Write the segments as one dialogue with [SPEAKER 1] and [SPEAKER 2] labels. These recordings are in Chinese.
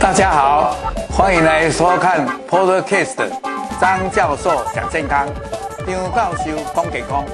[SPEAKER 1] 大家好，欢迎来收看 Podcast 张教授讲健康，张教授讲健康。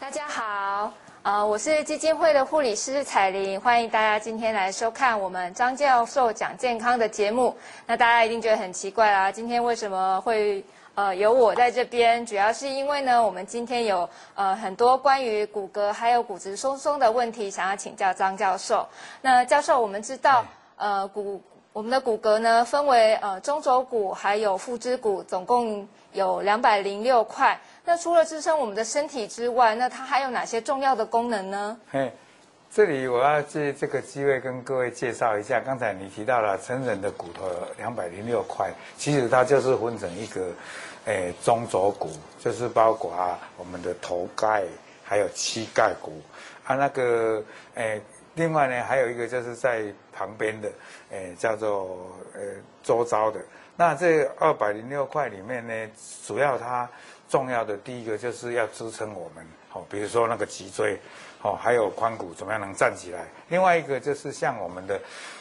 [SPEAKER 2] 大家好，呃，我是基金会的护理师彩玲，欢迎大家今天来收看我们张教授讲健康的节目。那大家一定觉得很奇怪啦，今天为什么会？呃，有我在这边，主要是因为呢，我们今天有呃很多关于骨骼还有骨质疏松的问题，想要请教张教授。那教授，我们知道，呃，骨我们的骨骼呢，分为呃中轴骨还有腹直骨，总共有两百零六块。那除了支撑我们的身体之外，那它还有哪些重要的功能呢？
[SPEAKER 1] 嘿，这里我要借这个机会跟各位介绍一下，刚才你提到了成人的骨头两百零六块，其实它就是分成一个。诶，中轴骨就是包括，我们的头盖，还有膝盖骨，啊，那个诶，另外呢，还有一个就是在旁边的，诶，叫做呃周遭的。那这二百零六块里面呢，主要它重要的第一个就是要支撑我们，哦，比如说那个脊椎，哦，还有髋骨怎么样能站起来。另外一个就是像我们的，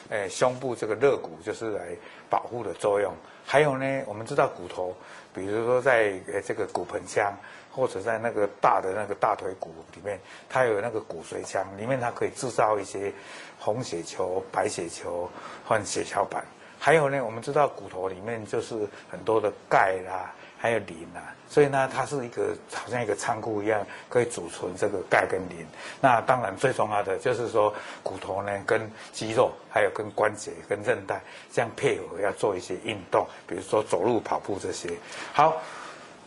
[SPEAKER 1] 诶，胸部这个肋骨就是来保护的作用。还有呢，我们知道骨头。比如说，在呃这个骨盆腔，或者在那个大的那个大腿骨里面，它有那个骨髓腔，里面它可以制造一些红血球、白血球换血小板。还有呢，我们知道骨头里面就是很多的钙啦，还有磷啊，所以呢，它是一个好像一个仓库一样，可以储存这个钙跟磷。那当然最重要的就是说，骨头呢跟肌肉，还有跟关节、跟韧带这样配合，要做一些运动，比如说走路、跑步这些。好。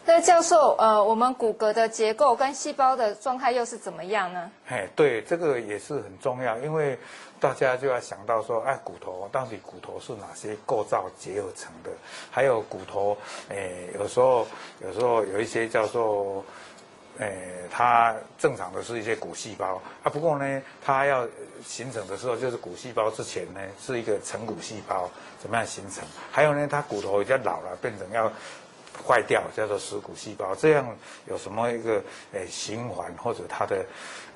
[SPEAKER 2] 那教授，呃，我们骨骼的结构跟细胞的状态又是怎么样呢？
[SPEAKER 1] 嘿，对，这个也是很重要，因为大家就要想到说，哎，骨头到底骨头是哪些构造结合成的？还有骨头，诶，有时候有时候有一些叫做，诶，它正常的是一些骨细胞啊，不过呢，它要形成的时候，就是骨细胞之前呢是一个成骨细胞，怎么样形成？还有呢，它骨头已经老了，变成要。坏掉叫做死骨细胞，这样有什么一个诶循环或者它的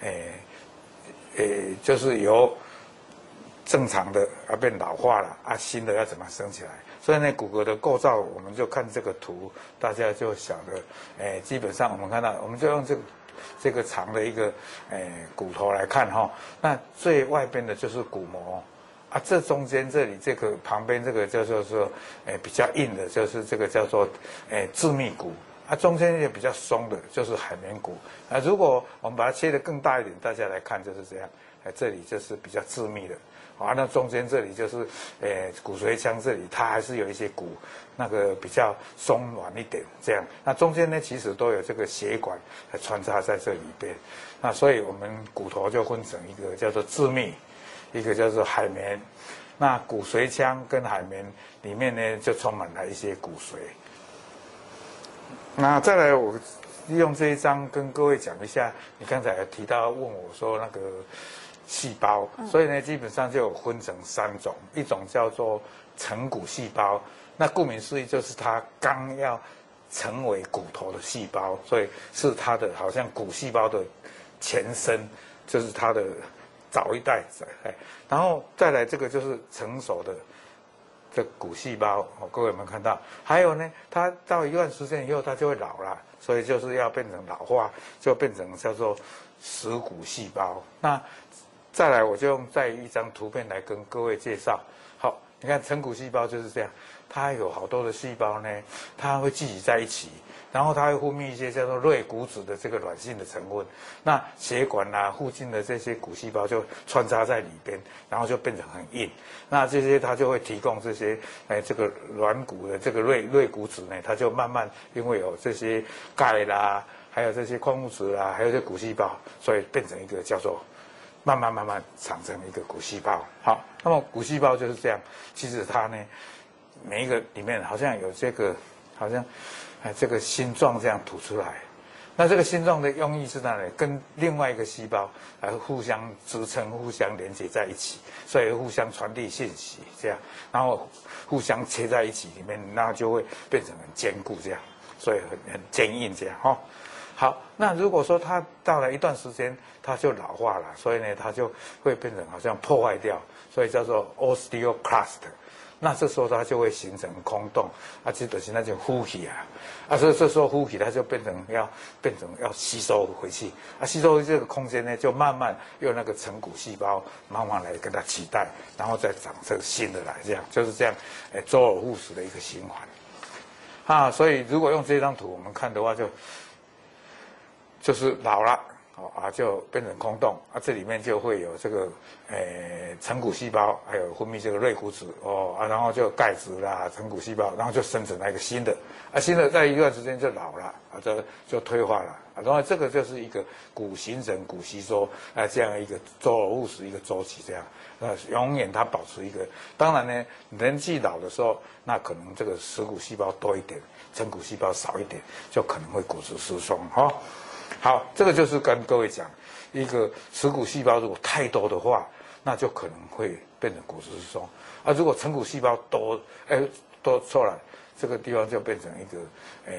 [SPEAKER 1] 诶诶就是由正常的啊变老化了啊，新的要怎么生起来？所以呢，骨骼的构造我们就看这个图，大家就想着诶，基本上我们看到，我们就用这个这个长的一个诶骨头来看哈，那最外边的就是骨膜。啊，这中间这里这个旁边这个叫做说，诶比较硬的，就是这个叫做诶致密骨。啊，中间也比较松的，就是海绵骨。啊，如果我们把它切得更大一点，大家来看就是这样。哎，这里就是比较致密的。啊，那中间这里就是诶骨髓腔这里，它还是有一些骨，那个比较松软一点。这样，那中间呢，其实都有这个血管穿插在这里边。那所以我们骨头就分成一个叫做致密。一个叫做海绵，那骨髓腔跟海绵里面呢，就充满了一些骨髓。那再来，我利用这一张跟各位讲一下，你刚才提到问我说那个细胞，所以呢，基本上就有分成三种，一种叫做成骨细胞，那顾名思义就是它刚要成为骨头的细胞，所以是它的好像骨细胞的前身，就是它的。早一代，哎，然后再来这个就是成熟的这骨细胞，哦，各位有没有看到？还有呢，它到一段时间以后，它就会老了，所以就是要变成老化，就变成叫做死骨细胞。那再来，我就用再一张图片来跟各位介绍。好，你看成骨细胞就是这样，它有好多的细胞呢，它会聚集在一起。然后它会分泌一些叫做类骨质的这个软性的成分，那血管啊附近的这些骨细胞就穿插在里边，然后就变成很硬。那这些它就会提供这些哎这个软骨的这个类类骨质呢，它就慢慢因为有这些钙啦，还有这些矿物质啦，还有这骨细胞，所以变成一个叫做慢慢慢慢产生一个骨细胞。好，那么骨细胞就是这样，其实它呢每一个里面好像有这个好像。哎，这个心脏这样吐出来，那这个心脏的用意是哪里？跟另外一个细胞来互相支撑、互相连接在一起，所以互相传递信息，这样，然后互相切在一起里面，那就会变成很坚固这样，所以很很坚硬这样哈。好，那如果说它到了一段时间，它就老化了，所以呢，它就会变成好像破坏掉，所以叫做 osteoclast。那这时候它就会形成空洞，啊，就等于那种呼吸啊，啊，所以这时候呼吸它就变成要变成要吸收回去，啊，吸收这个空间呢，就慢慢用那个成骨细胞慢慢来跟它取代，然后再长这个新的来，这样就是这样，哎，周而复始的一个循环，啊，所以如果用这张图我们看的话，就就是老了。哦啊，就变成空洞啊，这里面就会有这个，诶、成骨细胞，还有分泌这个类骨质哦啊，然后就钙质啦，成骨细胞，然后就生成了一个新的，啊，新的在一段时间就老了啊，这就退化了啊，然后这个就是一个骨形成、骨吸收啊这样一个周而复始一个周期，这样，那永远它保持一个。当然呢，年纪老的时候，那可能这个蚀骨细胞多一点，成骨细胞少一点，就可能会骨质疏松哈。好，这个就是跟各位讲，一个耻骨细胞如果太多的话，那就可能会变成骨质疏松；而，如果成骨细胞多，哎，多出来，这个地方就变成一个，哎，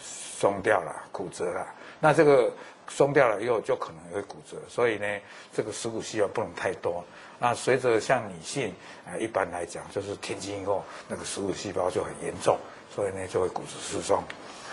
[SPEAKER 1] 松掉了，骨折了。那这个松掉了以后，就可能会骨折。所以呢，这个耻骨细胞不能太多。那随着像女性，啊，一般来讲就是停经以后，那个耻骨细胞就很严重，所以呢就会骨质疏松。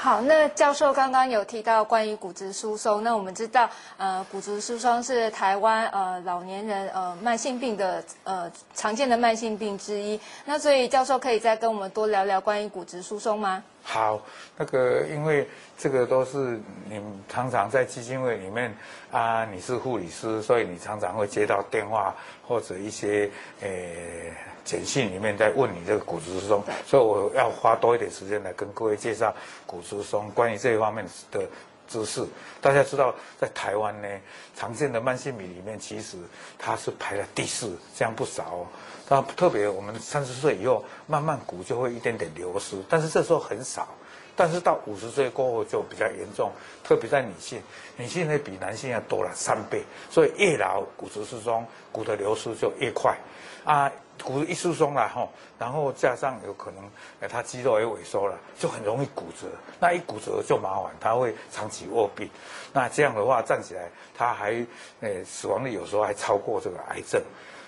[SPEAKER 2] 好，那教授刚刚有提到关于骨质疏松，那我们知道，呃，骨质疏松是台湾呃老年人呃慢性病的呃常见的慢性病之一。那所以教授可以再跟我们多聊聊关于骨质疏松吗？
[SPEAKER 1] 好，那个因为这个都是你常常在基金会里面啊，你是护理师，所以你常常会接到电话或者一些诶。简讯里面在问你这个骨质疏松，所以我要花多一点时间来跟各位介绍骨质疏松关于这一方面的知识。大家知道，在台湾呢，常见的慢性病里面，其实它是排了第四，这样不少哦。它特别我们三十岁以后，慢慢骨就会一点点流失，但是这时候很少。但是到五十岁过后就比较严重，特别在女性，女性呢比男性要多了三倍，所以越老骨质疏松，骨的流失就越快，啊。骨一疏松了哈，然后加上有可能，哎，它肌肉也萎缩了，就很容易骨折。那一骨折就麻烦，他会长期卧病。那这样的话站起来，他还，哎，死亡率有时候还超过这个癌症。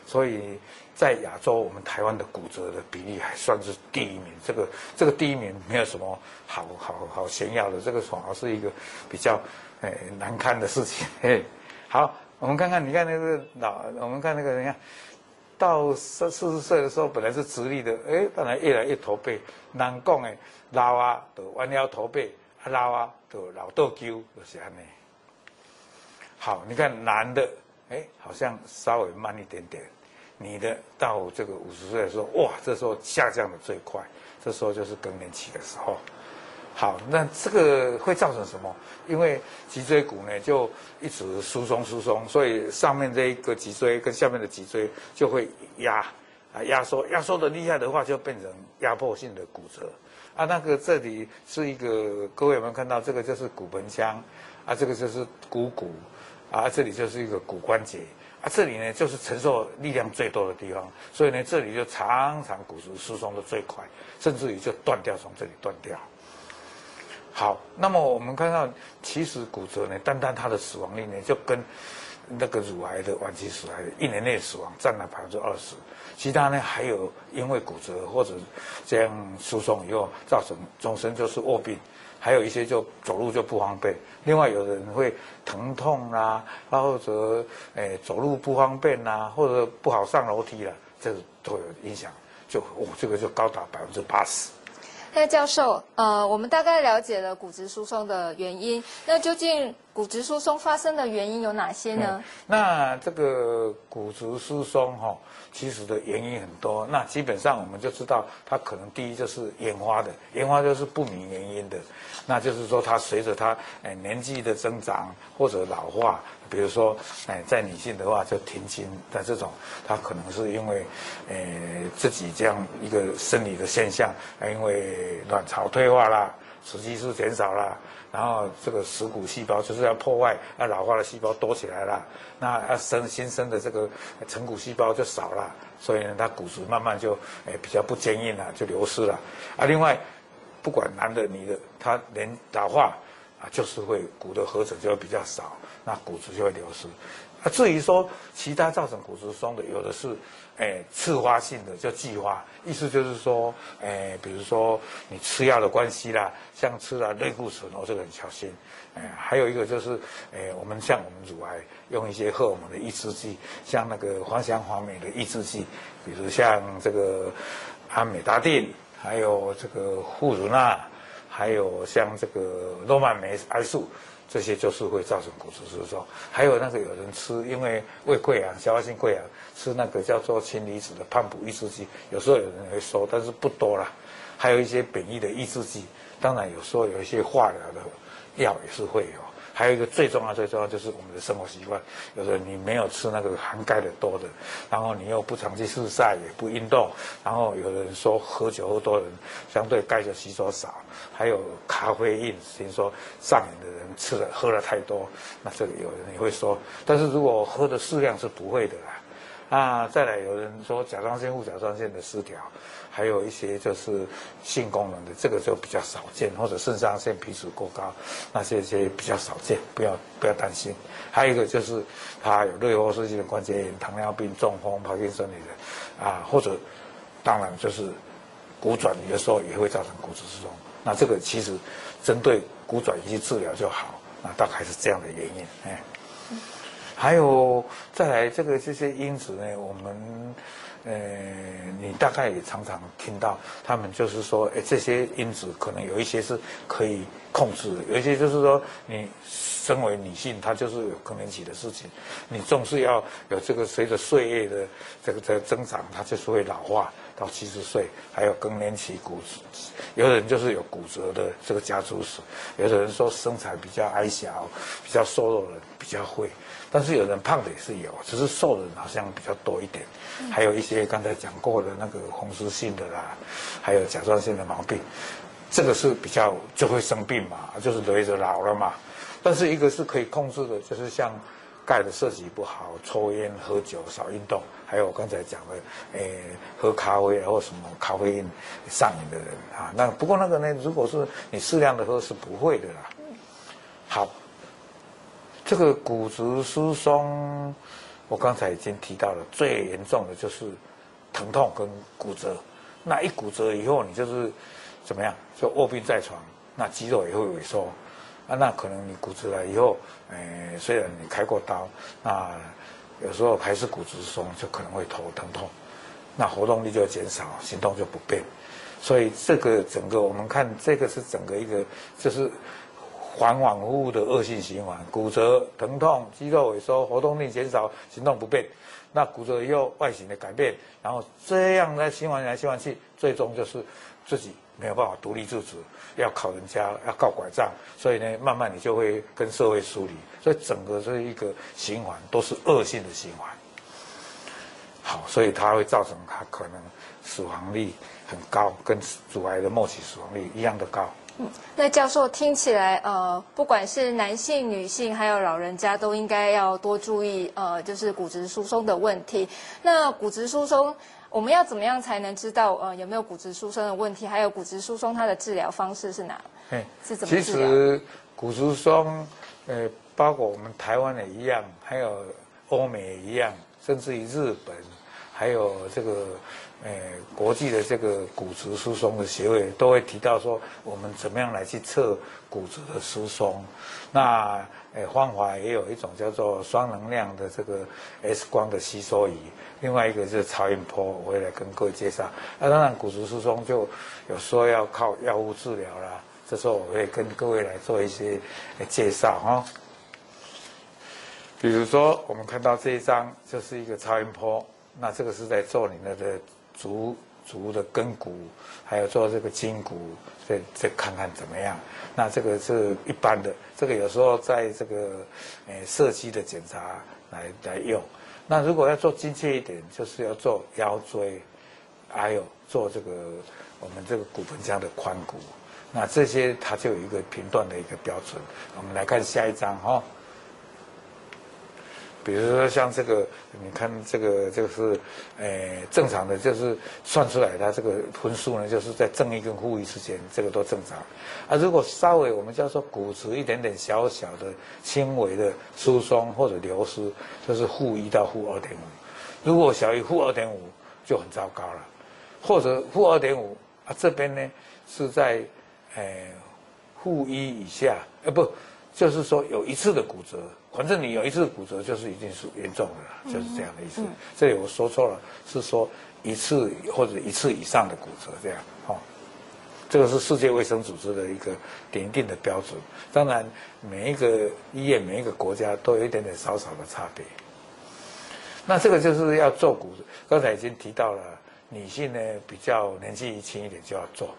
[SPEAKER 1] 所以在亚洲，我们台湾的骨折的比例还算是第一名。这个这个第一名没有什么好好好炫耀的，这个反而是一个比较，哎，难堪的事情。嘿，好，我们看看，你看那个老，我们看那个，你看。到四四十岁的时候，本来是直立的，哎，当然越来越驼背。难讲的老啊，就弯腰驼背；老啊，就老倒鸠，就是安尼。好，你看男的，哎，好像稍微慢一点点；女的到这个五十岁的时候，哇，这时候下降的最快，这时候就是更年期的时候。好，那这个会造成什么？因为脊椎骨呢就一直疏松疏松，所以上面这一个脊椎跟下面的脊椎就会压啊压缩，压缩的厉害的话就变成压迫性的骨折啊。那个这里是一个，各位有没有看到？这个就是骨盆腔啊，这个就是股骨啊，这里就是一个骨关节啊，这里呢就是承受力量最多的地方，所以呢这里就常常骨质疏松的最快，甚至于就断掉，从这里断掉。好，那么我们看到，其实骨折呢，单单它的死亡率呢，就跟那个乳癌的晚期死癌一年内死亡占了百分之二十。其他呢，还有因为骨折或者这样疏松以后造成终身就是卧病，还有一些就走路就不方便。另外，有的人会疼痛，啊，或者诶走路不方便啦，或者不好上楼梯了，这都有影响。就哦，这个就高达百分之八十。
[SPEAKER 2] 那教授，呃，我们大概了解了骨质疏松的原因，那究竟骨质疏松发生的原因有哪些呢？
[SPEAKER 1] 那这个骨质疏松哈、其实的原因很多。那基本上我们就知道，它可能第一就是演化的，演化就是不明原因的。那就是说，它随着它哎年纪的增长或者老化。比如说，哎，在女性的话，就停经的这种，它可能是因为，呃，自己这样一个生理的现象，因为卵巢退化啦，雌激素减少了，然后这个死骨细胞就是要破坏，要老化的细胞多起来了，那要生新生的这个成骨细胞就少了，所以呢，它骨质慢慢就，哎，比较不坚硬了，就流失了。啊，另外，不管男的女的，他连老化。啊，就是会骨的合成就会比较少，那骨质就会流失。啊，至于说其他造成骨质松的，有的是，诶，次发性的就继发，意思就是说，诶，比如说你吃药的关系啦，像吃了类固醇，哦，这个很小心。诶，还有一个就是，诶，我们像我们乳癌用一些荷尔蒙的抑制剂，像那个芳香环美的抑制剂，比如像这个安美达定，还有这个护乳娜，还有像这个诺曼美癌素。这些就是会造成骨质疏松，还有那个有人吃，因为胃溃疡、消化性溃疡，吃那个叫做氢离子的胖补抑制剂，有时候有人会说，但是不多啦。还有一些本意的抑制剂，当然有时候有一些化疗的药也是会有。还有一个最重要、最重要就是我们的生活习惯。有的你没有吃那个含钙的多的，然后你又不常去日晒，也不运动，然后有人说喝酒喝多的人相对钙就吸收少。还有咖啡因，听说上瘾的人吃了喝了太多，那这里有人也会说。但是如果喝的适量是不会的啦。啊，再来有人说甲状腺、副甲状腺的失调。还有一些就是性功能的，这个就比较少见，或者肾上腺皮质过高，那些些比较少见，不要不要担心。还有一个就是他有类风湿性的关节炎、糖尿病、中风、帕金森的人，啊，或者当然就是骨转移的时候也会造成骨质疏松。那这个其实针对骨转移去治疗就好，那大概是这样的原因。哎，还有再来这个这些因子呢，我们。呃，你大概也常常听到他们就是说，哎，这些因子可能有一些是可以控制的，有一些就是说，你身为女性，她就是有更年期的事情，你总是要有这个随着岁月的这个这个增长，它就是会老化到七十岁，还有更年期骨折，有的人就是有骨折的这个家族史，有的人说身材比较矮小、比较瘦弱的人比较会。但是有人胖的也是有，只是瘦的人好像比较多一点，还有一些刚才讲过的那个风湿性的啦，还有甲状腺的毛病，这个是比较就会生病嘛，就是随着老了嘛。但是一个是可以控制的，就是像钙的摄取不好、抽烟、喝酒、少运动，还有我刚才讲的，诶，喝咖啡或什么咖啡因上瘾的人啊。那不过那个呢，如果是你适量的喝是不会的啦。好。这个骨质疏松，我刚才已经提到了，最严重的就是疼痛跟骨折。那一骨折以后，你就是怎么样？就卧病在床，那肌肉也会萎缩。啊，那可能你骨折了以后，诶，虽然你开过刀，那有时候还是骨质疏松，就可能会头疼痛，那活动力就减少，行动就不便。所以这个整个我们看，这个是整个一个就是。反反复复的恶性循环，骨折、疼痛、肌肉萎缩、活动力减少、行动不便，那骨折以后外形的改变，然后这样来循环来循环去，最终就是自己没有办法独立自主，要靠人家，要靠拐杖，所以呢，慢慢你就会跟社会疏离，所以整个这一个循环都是恶性的循环。好，所以它会造成它可能死亡率很高，跟乳癌的末期死亡率一样的高。
[SPEAKER 2] 嗯，那教授听起来，呃，不管是男性、女性，还有老人家，都应该要多注意，呃，就是骨质疏松的问题。那骨质疏松，我们要怎么样才能知道，呃，有没有骨质疏松的问题？还有骨质疏松它的治疗方式是哪？嘿是怎？
[SPEAKER 1] 其实骨质疏松，呃，包括我们台湾也一样，还有欧美也一样，甚至于日本，还有这个。诶，国际的这个骨质疏松的协会都会提到说，我们怎么样来去测骨质的疏松？那诶，方法也有一种叫做双能量的这个 X 光的吸收仪，另外一个就是超音波，我会来跟各位介绍。那当然，骨质疏松就有时候要靠药物治疗啦，这时候我会跟各位来做一些介绍哈。比如说，我们看到这一张就是一个超音波，那这个是在做你的的。足足的跟骨，还有做这个筋骨，再再看看怎么样。那这个是一般的，这个有时候在这个诶射击的检查来来用。那如果要做精确一点，就是要做腰椎，还有做这个我们这个骨盆腔的髋骨。那这些它就有一个评断的一个标准。我们来看下一张哈。比如说像这个，你看这个这个是，诶正常的，就是算出来它这个分数呢，就是在正一跟负一之间，这个都正常。啊，如果稍微我们叫做骨质一点点小小的轻微的疏松或者流失，就是负一到负二点五。如果小于负二点五就很糟糕了，或者负二点五啊这边呢是在诶负一以下，呃不。就是说有一次的骨折，反正你有一次骨折，就是已经是严重的了，就是这样的意思。嗯嗯、这里我说错了，是说一次或者一次以上的骨折这样。哦，这个是世界卫生组织的一个点定的标准。当然，每一个医院、每一个国家都有一点点少少的差别。那这个就是要做骨折，刚才已经提到了，女性呢比较年纪轻一点就要做。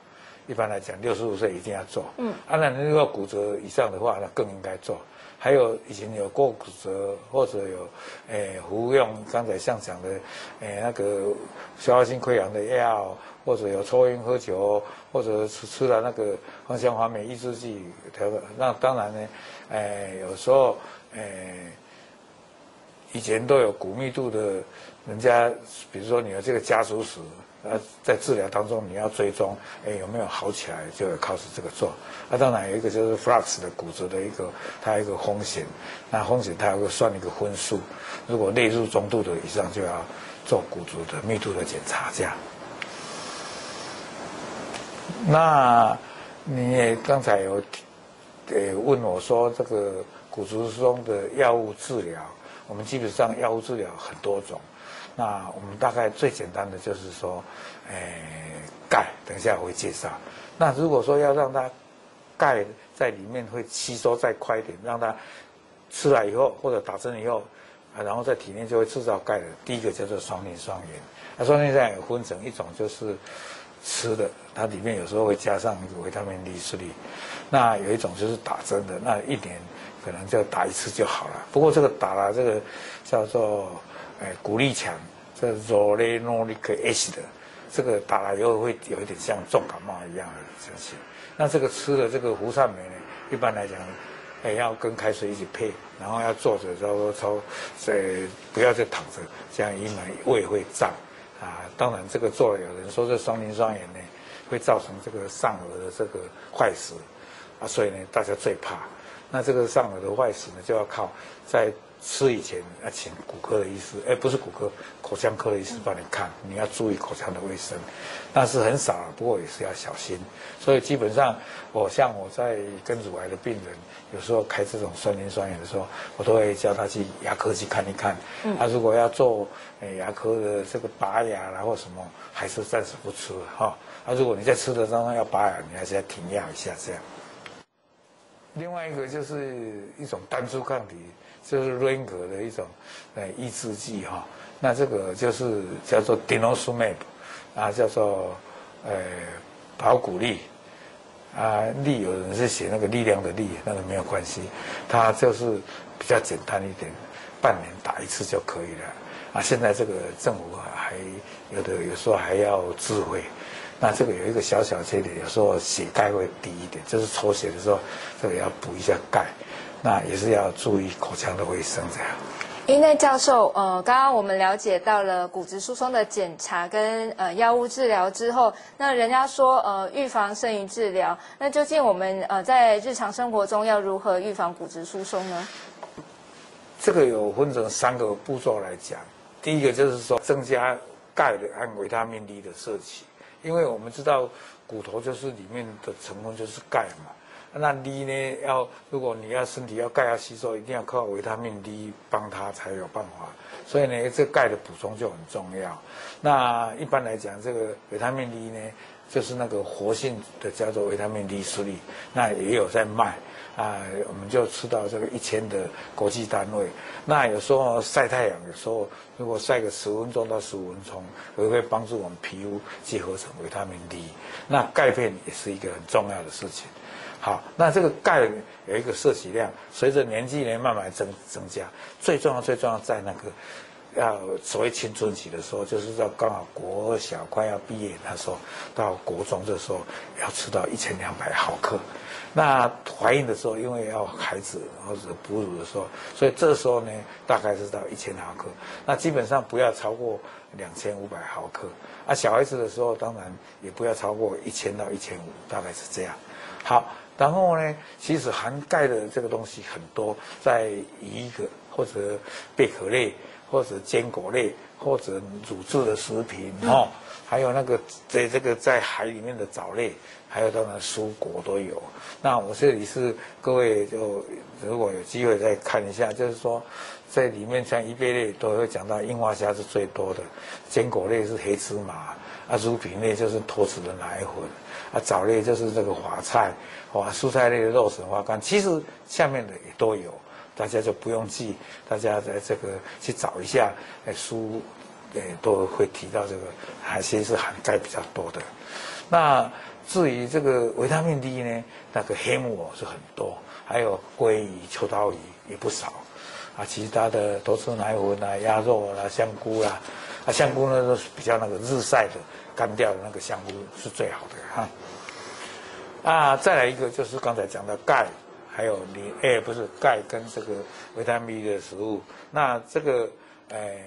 [SPEAKER 1] 一般来讲，六十五岁一定要做。嗯，啊，那如果骨折以上的话，那更应该做。还有以前有过骨折或者有，诶、欸、服用刚才像讲的，诶、欸、那个消化性溃疡的药，或者有抽烟喝酒，或者吃吃了那个芳香环酶抑制剂调的，那当然呢，诶、欸、有时候，诶、欸、以前都有骨密度的，人家比如说你的这个家族史。呃，在治疗当中，你要追踪，哎，有没有好起来，就要靠这个做。那、当然有一个就是 flux 的骨折的一个，它一个风险。那风险它会算一个分数，如果列入中度的以上，就要做骨质的密度的检查。这样。那你也刚才有，呃，问我说这个骨质疏松的药物治疗，我们基本上药物治疗很多种。那我们大概最简单的就是说，诶，钙，等一下我会介绍。那如果说要让它钙在里面会吸收再快一点，让它吃了以后或者打针以后，啊，然后在体内就会制造钙的。第一个叫做双磷酸盐。那双磷酸盐分成一种就是吃的，它里面有时候会加上维他命 D 3。那有一种就是打针的，那一年可能就打一次就好了。不过这个打了这个叫做。哎，骨力强，这 zoledronic acid 的，这个打了以后会有一点像重感冒一样的东西。那这个吃的这个胡善镁呢，一般来讲，哎，要跟开水一起配，然后要坐着，然后抽，呃，不要再躺着，这样以免胃会胀。啊，当然这个做了，有人说这双磷酸盐呢，会造成这个上顎的这个坏死，啊，所以呢，大家最怕。那这个上顎的坏死呢，就要靠在。吃以前要请骨科的医师，哎，不是骨科，口腔科的医师帮你看，你要注意口腔的卫生，但是很少，不过也是要小心。所以基本上，我像我在跟乳癌的病人，有时候开这种酸磷酸盐的时候，我都会叫他去牙科去看一看。嗯。他如果要做哎牙科的这个拔牙然后什么，还是暂时不吃哈。那如果你在吃的当中要拔牙，你还是要停药一下这样。另外一个就是一种单株抗体。就是 r a n k 的一种，呃，抑制剂哈。那这个就是叫做 Denosumab，啊，叫做呃保骨力，啊，力有人是写那个力量的力，那个没有关系，它就是比较简单一点，半年打一次就可以了。啊，现在这个政府还有的有时候还要自费，那这个有一个小小缺点，有时候血钙会低一点，就是抽血的时候，这个要补一下钙。那也是要注意口腔的卫生，这样。
[SPEAKER 2] 因为教授，呃，刚刚我们了解到了骨质疏松的检查跟呃药物治疗之后，那人家说呃预防胜于治疗，那究竟我们呃在日常生活中要如何预防骨质疏松呢？
[SPEAKER 1] 这个有分成三个步骤来讲，第一个就是说增加钙的和维他命 D 的摄取，因为我们知道骨头就是里面的成分就是钙嘛。那 D 呢？要如果你要身体要钙要吸收，一定要靠维他命 D 帮它才有办法。所以呢，这钙的补充就很重要。那一般来讲，这个维他命 D 呢，就是那个活性的叫做维他命 D 3，那也有在卖啊。我们就吃到这个一千的国际单位。那有时候晒太阳，有时候如果晒个十分钟到十五分钟，也会帮助我们皮肤结合成维他命 D。那钙片也是一个很重要的事情。好，那这个钙有一个摄取量，随着年纪呢慢慢增增加。最重要最重要在那个要所谓青春期的时候，就是到刚好国小快要毕业那时候，到国中的时候要吃到一千两百毫克。那怀孕的时候，因为要孩子或者哺乳的时候，所以这时候呢，大概是到一千毫克。那基本上不要超过两千五百毫克。啊，小孩子的时候，当然也不要超过一千到一千五，大概是这样。好，然后呢，其实含钙的这个东西很多，在鱼个或者贝壳类，或者坚果类，或者乳制的食品哦，还有那个在这个在海里面的藻类。还有当然蔬果都有，那我这里是各位就如果有机会再看一下，就是说在里面像鱼贝类都会讲到樱花虾是最多的，坚果类是黑芝麻，啊乳品类就是脱脂的奶粉，啊藻类就是这个花菜，哇蔬菜类的肉笋花干，其实下面的也都有，大家就不用记，大家在这个去找一下，哎书，诶都会提到这个，海鲜是含钙比较多的，那。至于这个维他命 D 呢，那个黑木耳是很多，还有鲑鱼、秋刀鱼也不少，啊，其他的都是奶粉啊、鸭肉啦、香菇啦，啊，香菇呢都是比较那个日晒的、干掉的那个香菇是最好的哈。啊，再来一个就是刚才讲的钙，还有磷，哎，不是钙跟这个维他命的食物，那这个，哎，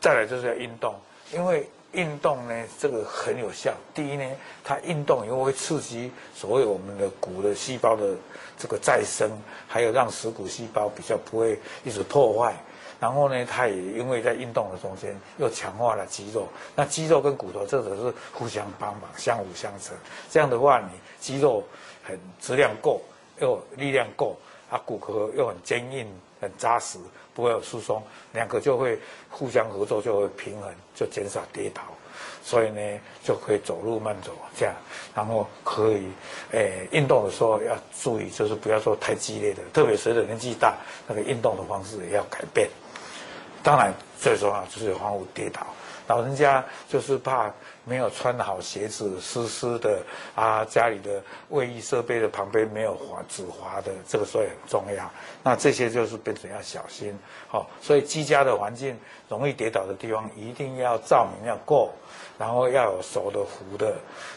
[SPEAKER 1] 再来就是要运动，因为。运动呢，这个很有效。第一呢，它运动以后会刺激所谓我们的骨的细胞的这个再生，还有让食骨细胞比较不会一直破坏。然后呢，它也因为在运动的中间又强化了肌肉。那肌肉跟骨头这个是互相帮忙，相辅相成。这样的话，你肌肉很质量够，又力量够，啊，骨骼又很坚硬。很扎实，不会有疏松，两个就会互相合作，就会平衡，就减少跌倒，所以呢就可以走路慢走这样，然后可以，诶，运动的时候要注意，就是不要做太激烈的，特别随着年纪大，那个运动的方式也要改变。当然最重要就是防止跌倒。老人家就是怕没有穿好鞋子湿湿的啊，家里的卫浴设备的旁边没有滑止滑的，这个所以很重要。那这些就是变成要小心，好，所以居家的环境容易跌倒的地方，一定要照明要够，然后要有熟的糊的，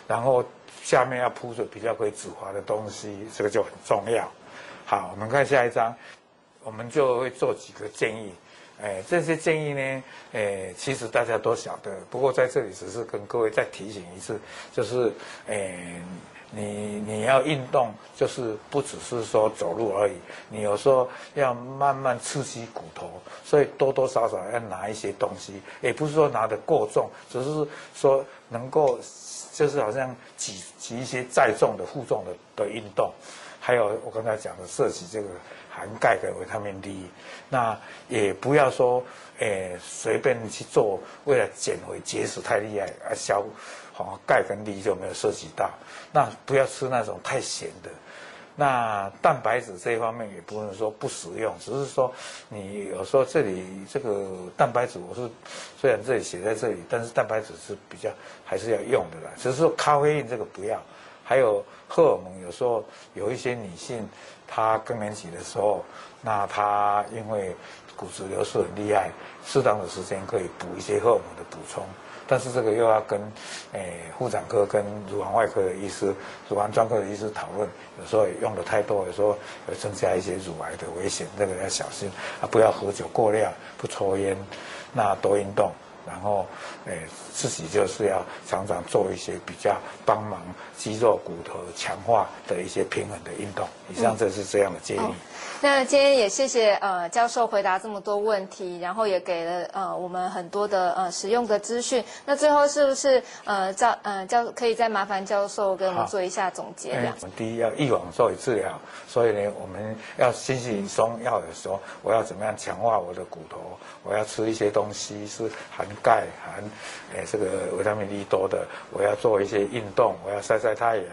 [SPEAKER 1] 然后下面要铺着比较可以止滑的东西，这个就很重要。好，我们看下一张，我们就会做几个建议。哎，这些建议呢，哎，其实大家都晓得。不过在这里只是跟各位再提醒一次，就是，哎，你你要运动，就是不只是说走路而已。你有时候要慢慢刺激骨头，所以多多少少要拿一些东西，也不是说拿的过重，只是说能够，就是好像举举一些载重的负重的的运动。还有我刚才讲的涉及这个。含钙跟维他命 D，那也不要说，诶，随便去做，为了减肥节食太厉害，而消，好钙跟 D 就没有涉及到。那不要吃那种太咸的。那蛋白质这一方面也不能说不食用，只是说你有时候这里这个蛋白质，我是虽然这里写在这里，但是蛋白质是比较还是要用的啦。只是说咖啡因这个不要。还有荷尔蒙，时候有一些女性，她更年期的时候，那她因为骨质流失很厉害，适当的时间可以补一些荷尔蒙的补充，但是这个又要跟诶妇产科跟乳房外科的医师、乳房专科的医师讨论，有时候也用的太多，有时候有增加一些乳癌的危险，这个要小心啊！不要喝酒过量，不抽烟，那多运动。然后，哎，自己就是要常常做一些比较帮忙肌肉骨头强化的一些平衡的运动。以上这是这样的建议。
[SPEAKER 2] 那今天也谢谢呃教授回答这么多问题，然后也给了呃我们很多的呃实用的资讯。那最后是不是呃教呃教可以再麻烦教授给我们做一下总结？这样。
[SPEAKER 1] 我们第一要预防作为治疗，所以呢我们要心情松，要有说我要怎么样强化我的骨头，我要吃一些东西是含。钙含，诶，这个维他命 D 多的，我要做一些运动，我要晒晒太阳，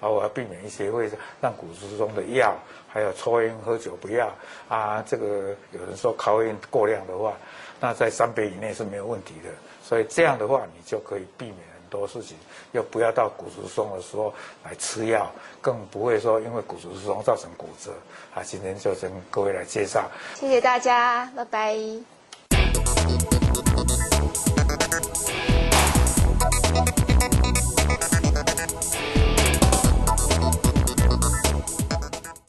[SPEAKER 1] 啊，我要避免一些会让骨质疏松的药，还有抽烟喝酒不要，啊，这个有人说咖啡因过量的话，那在三杯以内是没有问题的，所以这样的话你就可以避免很多事情，又不要到骨质疏松的时候来吃药，更不会说因为骨质疏松造成骨折。啊，今天就跟各位来介绍，
[SPEAKER 2] 谢谢大家，拜拜。